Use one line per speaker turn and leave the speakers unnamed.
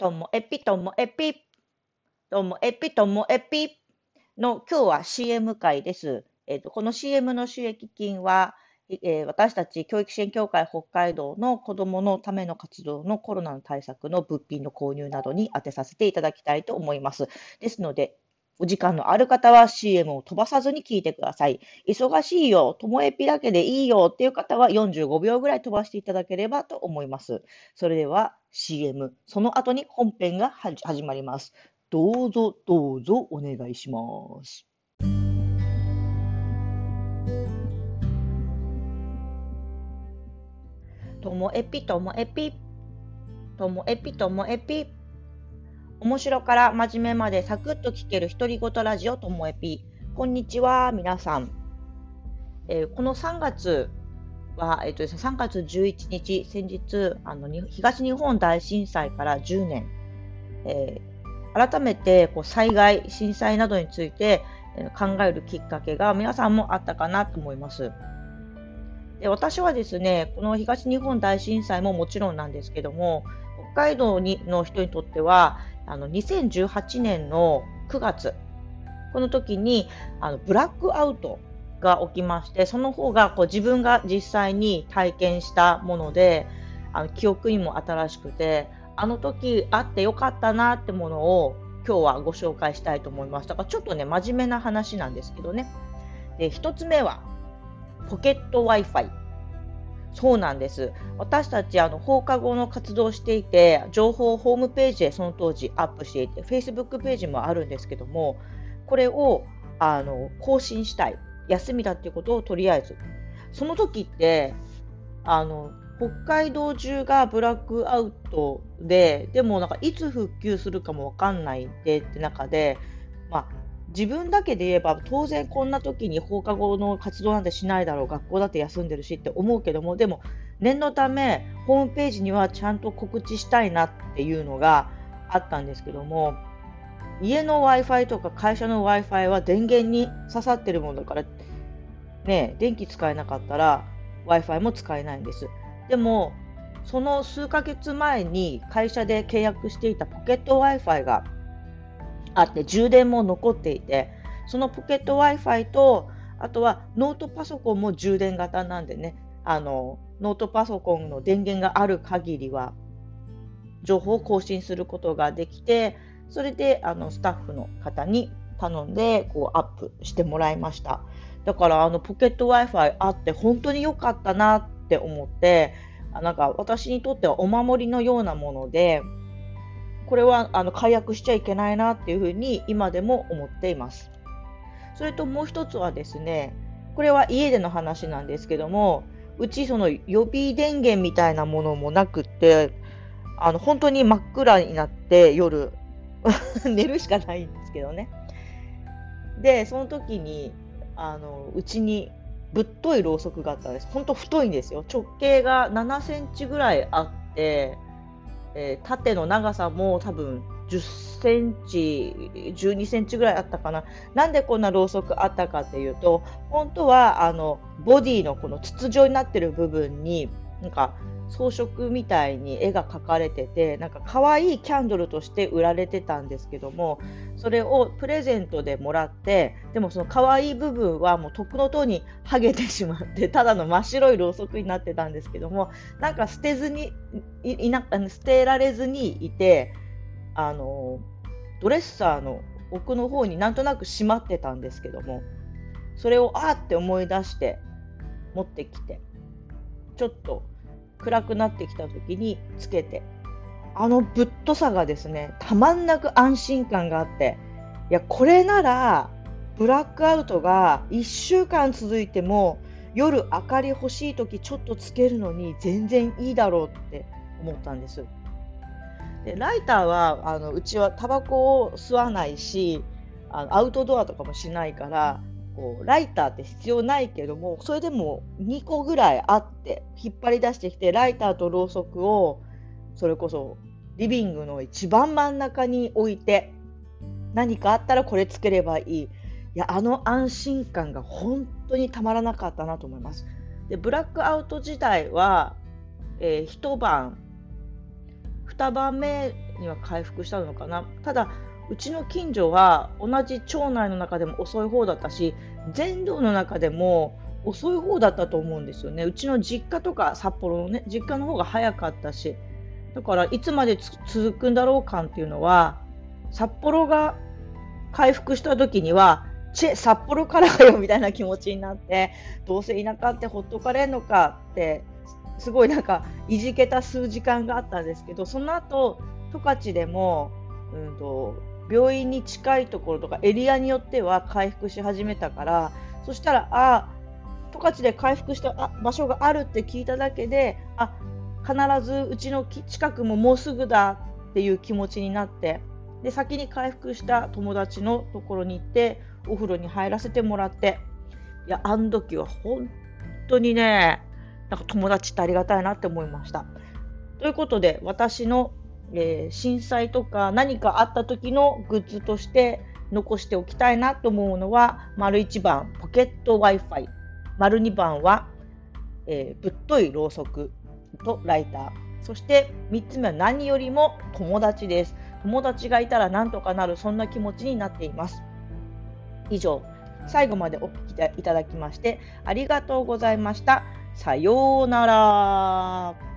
ともえぴともえぴ、ともえぴともえぴの今日は CM 会です。えーと、この CM の収益金は、えー、私たち教育支援協会北海道の子どものための活動のコロナの対策の物品の購入などに充てさせていただきたいと思います。ですので、お時間のある方は CM を飛ばさずに聞いてください。忙しいよ、ともえぴだけでいいよっていう方は45秒ぐらい飛ばしていただければと思います。それでは CM、その後に本編が始まります。どうぞどうぞお願いします。ともえぴともえぴ、ともえぴともえぴ。面白から真面目までサクッと聞ける独り言ラジオともえぴ。こんにちは、皆さん。えー、この3月は、えーとですね、3月11日、先日あの東日本大震災から10年、えー、改めてこう災害、震災などについて、えー、考えるきっかけが皆さんもあったかなと思います。で私はですね、この東日本大震災ももちろんなんですけども、北海道にの人にとっては、あの2018年の9月、この時にあのブラックアウトが起きまして、その方がこう自分が実際に体験したもので、あの記憶にも新しくて、あの時あってよかったなってものを今日はご紹介したいと思います。だからちょっとね、真面目な話なんですけどね。で、1つ目は、ポケット Wi-Fi。そうなんです。私たちあの放課後の活動をしていて、情報をホームページでその当時アップしていて、Facebook ページもあるんですけども、これをあの更新したい、休みだっていうことをとりあえず。その時って、あの北海道中がブラックアウトで、でもなんかいつ復旧するかもわかんないでって中で、まあ、自分だけで言えば当然こんな時に放課後の活動なんてしないだろう学校だって休んでるしって思うけどもでも念のためホームページにはちゃんと告知したいなっていうのがあったんですけども家の w i f i とか会社の w i f i は電源に刺さってるものだからね電気使えなかったら w i f i も使えないんです。でもその数ヶ月前に会社で契約していたポケット w i f i があって充電も残っていてそのポケット Wi-Fi とあとはノートパソコンも充電型なんでねあのノートパソコンの電源がある限りは情報を更新することができてそれであのスタッフの方に頼んでこうアップしてもらいましただからあのポケット Wi-Fi あって本当に良かったなって思ってなんか私にとってはお守りのようなものでこれはあの解約しちゃいけないなっていうふうに今でも思っています。それともう一つはですね、これは家での話なんですけども、うちその予備電源みたいなものもなくって、あの本当に真っ暗になって夜 寝るしかないんですけどね。で、その時にあのうちにぶっといろうそくがあったんです。本当太いんですよ。直径が7センチぐらいあって、えー、縦の長さも多分10センチ、12センチぐらいあったかな。なんでこんなろうそくあったかっていうと、本当はあのボディのこの筒状になってる部分になんか装飾みたいに絵が描かれててなんか可愛いキャンドルとして売られてたんですけどもそれをプレゼントでもらってでもその可愛い部分はもうとくのとに剥げてしまってただの真っ白いろうそくになってたんですけどもなんか捨てずにいな捨てられずにいてあのドレッサーの奥の方になんとなくしまってたんですけどもそれをあって思い出して持ってきてちょっと暗くなってきた時につけてあのぶっとさがですねたまんなく安心感があっていやこれならブラックアウトが1週間続いても夜明かり欲しい時ちょっとつけるのに全然いいだろうって思ったんです。でライターはあのうちはタバコを吸わないしあのアウトドアとかもしないからこうライターって必要ないけどもそれでも2個ぐらいあって引っ張り出してきてライターとろうそくをそれこそリビングの一番真ん中に置いて何かあったらこれつければいいいやあの安心感が本当にたまらなかったなと思いますでブラックアウト自体は、えー、一晩2晩目には回復したのかな。ただ、うちの近所は同じ町内の中でも遅い方だったし、全道の中でも遅い方だったと思うんですよね。うちの実家とか札幌のね、実家の方が早かったし。だから、いつまで続くんだろう感っていうのは、札幌が回復した時には、チェ、札幌からよみたいな気持ちになって、どうせ田舎ってほっとかれんのかって、すごいなんかいじけた数時間があったんですけど、その後、十勝でも、うんと、病院に近いところとかエリアによっては回復し始めたから、そしたら、あ、十勝で回復した場所があるって聞いただけで、あ、必ずうちの近くももうすぐだっていう気持ちになって、で、先に回復した友達のところに行って、お風呂に入らせてもらって、いや、あの時は本当にね、なんか友達ってありがたいなって思いました。ということで、私の、えー、震災とか何かあった時のグッズとして残しておきたいなと思うのは、丸1番、ポケット Wi-Fi。丸2番は、えー、ぶっといろうそくとライター。そして3つ目は何よりも友達です。友達がいたらなんとかなる、そんな気持ちになっています。以上、最後までお聞きいただきましてありがとうございました。さようなら。